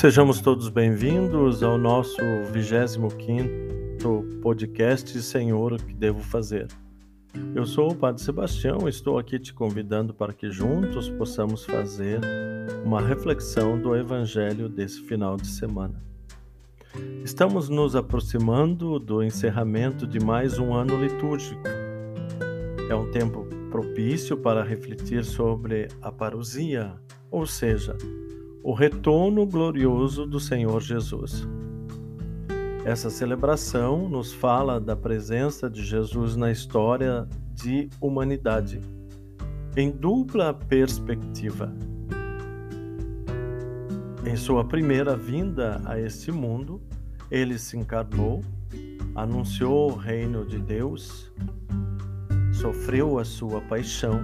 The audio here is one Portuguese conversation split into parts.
Sejamos todos bem-vindos ao nosso 25 podcast Senhor, o que devo fazer? Eu sou o Padre Sebastião estou aqui te convidando para que juntos possamos fazer uma reflexão do Evangelho desse final de semana. Estamos nos aproximando do encerramento de mais um ano litúrgico. É um tempo propício para refletir sobre a parousia, ou seja, o retorno glorioso do Senhor Jesus. Essa celebração nos fala da presença de Jesus na história de humanidade, em dupla perspectiva. Em sua primeira vinda a este mundo, ele se encarnou, anunciou o reino de Deus, sofreu a sua paixão,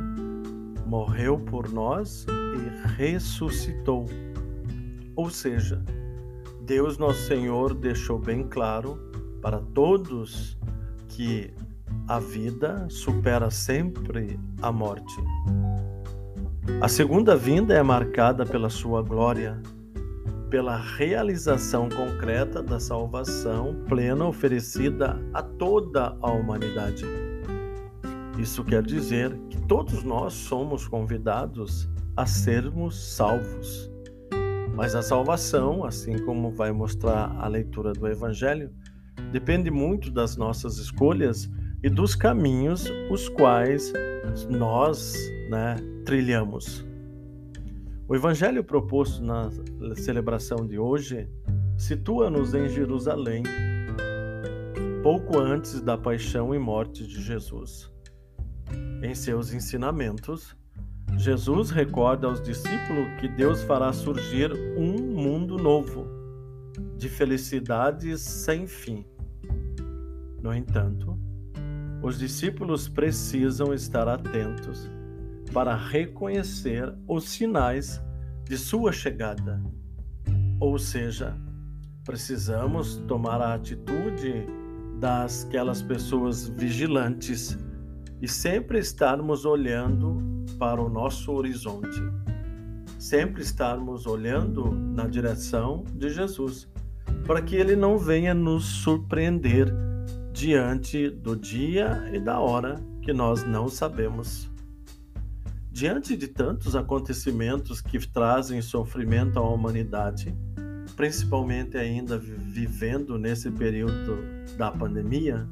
morreu por nós e ressuscitou ou seja, Deus Nosso Senhor deixou bem claro para todos que a vida supera sempre a morte. A segunda vinda é marcada pela sua glória, pela realização concreta da salvação plena oferecida a toda a humanidade. Isso quer dizer que todos nós somos convidados a sermos salvos. Mas a salvação, assim como vai mostrar a leitura do Evangelho, depende muito das nossas escolhas e dos caminhos os quais nós né, trilhamos. O Evangelho proposto na celebração de hoje situa-nos em Jerusalém, pouco antes da paixão e morte de Jesus. Em seus ensinamentos, Jesus recorda aos discípulos que Deus fará surgir um mundo novo, de felicidades sem fim. No entanto, os discípulos precisam estar atentos para reconhecer os sinais de sua chegada. Ou seja, precisamos tomar a atitude das aquelas pessoas vigilantes e sempre estarmos olhando para o nosso horizonte. Sempre estarmos olhando na direção de Jesus, para que ele não venha nos surpreender diante do dia e da hora que nós não sabemos. Diante de tantos acontecimentos que trazem sofrimento à humanidade, principalmente ainda vivendo nesse período da pandemia,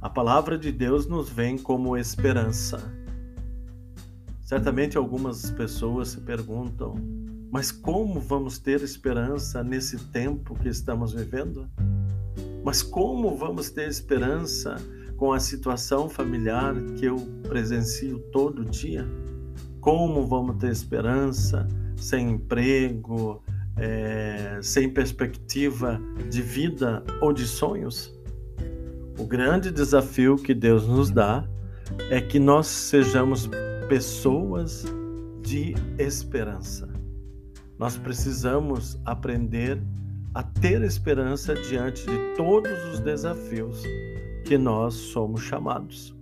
a palavra de Deus nos vem como esperança. Certamente algumas pessoas se perguntam: mas como vamos ter esperança nesse tempo que estamos vivendo? Mas como vamos ter esperança com a situação familiar que eu presencio todo dia? Como vamos ter esperança sem emprego, é, sem perspectiva de vida ou de sonhos? O grande desafio que Deus nos dá é que nós sejamos pessoas de esperança. Nós precisamos aprender a ter esperança diante de todos os desafios que nós somos chamados.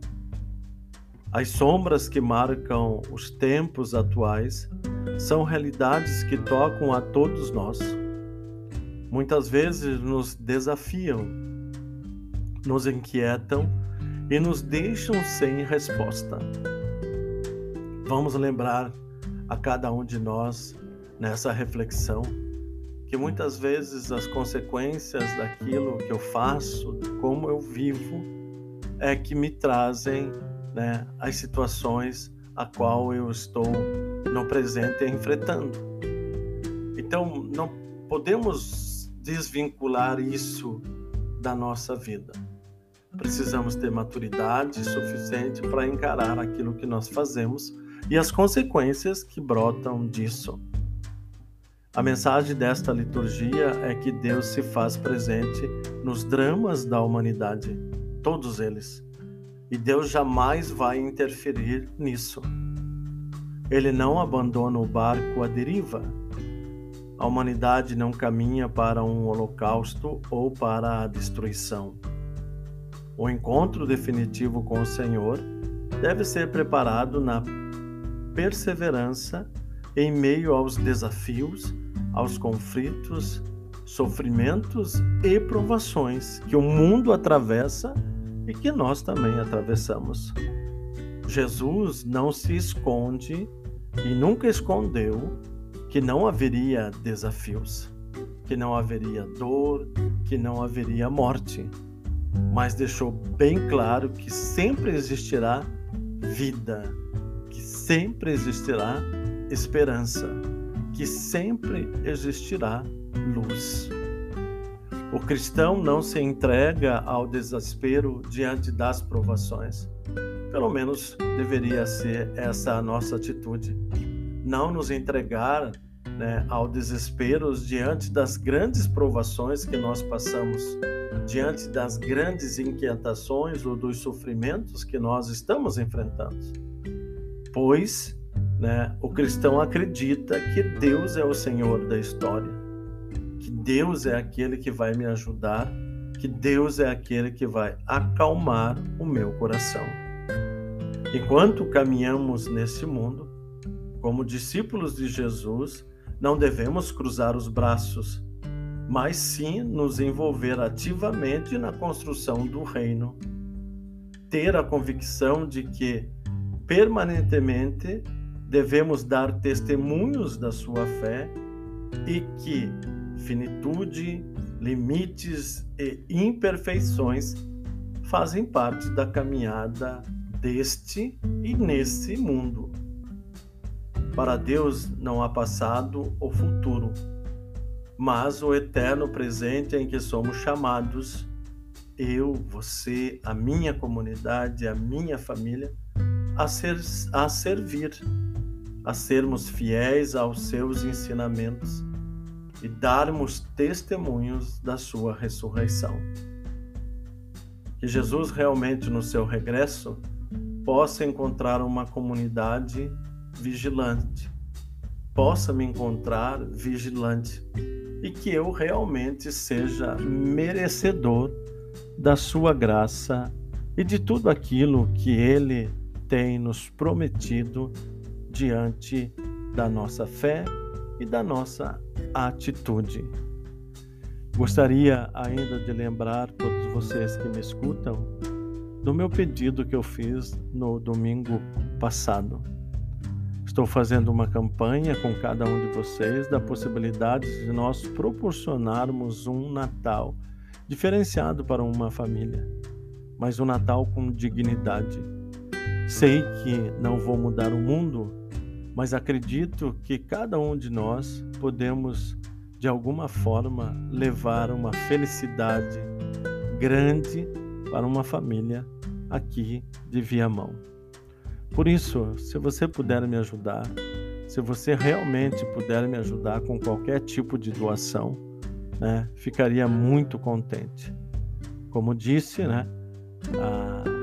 As sombras que marcam os tempos atuais são realidades que tocam a todos nós. Muitas vezes nos desafiam nos inquietam e nos deixam sem resposta. Vamos lembrar a cada um de nós nessa reflexão que muitas vezes as consequências daquilo que eu faço, como eu vivo, é que me trazem né, as situações a qual eu estou no presente enfrentando. Então, não podemos desvincular isso da nossa vida. Precisamos ter maturidade suficiente para encarar aquilo que nós fazemos e as consequências que brotam disso. A mensagem desta liturgia é que Deus se faz presente nos dramas da humanidade, todos eles, e Deus jamais vai interferir nisso. Ele não abandona o barco à deriva. A humanidade não caminha para um holocausto ou para a destruição. O encontro definitivo com o Senhor deve ser preparado na perseverança em meio aos desafios, aos conflitos, sofrimentos e provações que o mundo atravessa e que nós também atravessamos. Jesus não se esconde e nunca escondeu que não haveria desafios, que não haveria dor, que não haveria morte, mas deixou bem claro que sempre existirá vida, sempre existirá esperança, que sempre existirá luz. O cristão não se entrega ao desespero diante das provações. Pelo menos deveria ser essa a nossa atitude. Não nos entregar né, ao desespero diante das grandes provações que nós passamos, diante das grandes inquietações ou dos sofrimentos que nós estamos enfrentando. Pois né, o cristão acredita que Deus é o Senhor da história, que Deus é aquele que vai me ajudar, que Deus é aquele que vai acalmar o meu coração. Enquanto caminhamos nesse mundo, como discípulos de Jesus, não devemos cruzar os braços, mas sim nos envolver ativamente na construção do reino. Ter a convicção de que permanentemente devemos dar testemunhos da sua fé e que finitude, limites e imperfeições fazem parte da caminhada deste e nesse mundo. Para Deus não há passado ou futuro, mas o eterno presente em que somos chamados, eu, você, a minha comunidade, a minha família, a, ser, a servir, a sermos fiéis aos seus ensinamentos e darmos testemunhos da sua ressurreição. Que Jesus realmente no seu regresso possa encontrar uma comunidade vigilante, possa me encontrar vigilante e que eu realmente seja merecedor da sua graça e de tudo aquilo que ele tem nos prometido diante da nossa fé e da nossa atitude. Gostaria ainda de lembrar todos vocês que me escutam do meu pedido que eu fiz no domingo passado. Estou fazendo uma campanha com cada um de vocês da possibilidade de nós proporcionarmos um Natal diferenciado para uma família, mas um Natal com dignidade. Sei que não vou mudar o mundo, mas acredito que cada um de nós podemos, de alguma forma, levar uma felicidade grande para uma família aqui de Viamão. Por isso, se você puder me ajudar, se você realmente puder me ajudar com qualquer tipo de doação, né, ficaria muito contente. Como disse, né, a,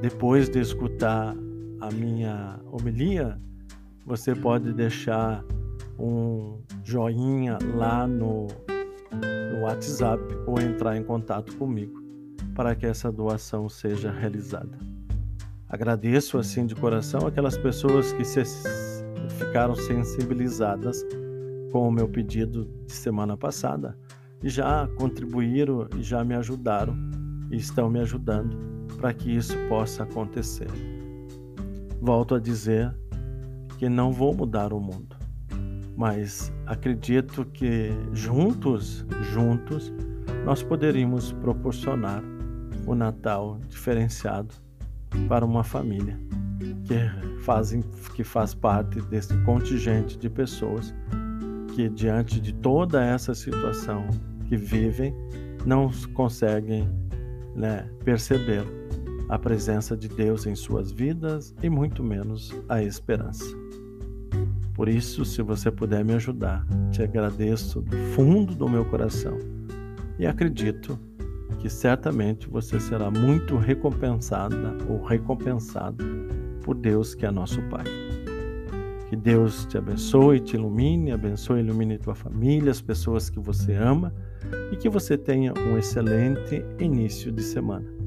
depois de escutar a minha homilia, você pode deixar um joinha lá no, no WhatsApp ou entrar em contato comigo para que essa doação seja realizada. Agradeço assim de coração aquelas pessoas que se ficaram sensibilizadas com o meu pedido de semana passada e já contribuíram e já me ajudaram e estão me ajudando para que isso possa acontecer. Volto a dizer que não vou mudar o mundo, mas acredito que juntos, juntos, nós poderíamos proporcionar o Natal diferenciado para uma família que fazem que faz parte desse contingente de pessoas que diante de toda essa situação que vivem não conseguem né, perceber a presença de Deus em suas vidas e muito menos a esperança. Por isso, se você puder me ajudar, te agradeço do fundo do meu coração e acredito que certamente você será muito recompensada ou recompensado por Deus que é nosso Pai. Que Deus te abençoe, te ilumine, abençoe e ilumine tua família, as pessoas que você ama e que você tenha um excelente início de semana.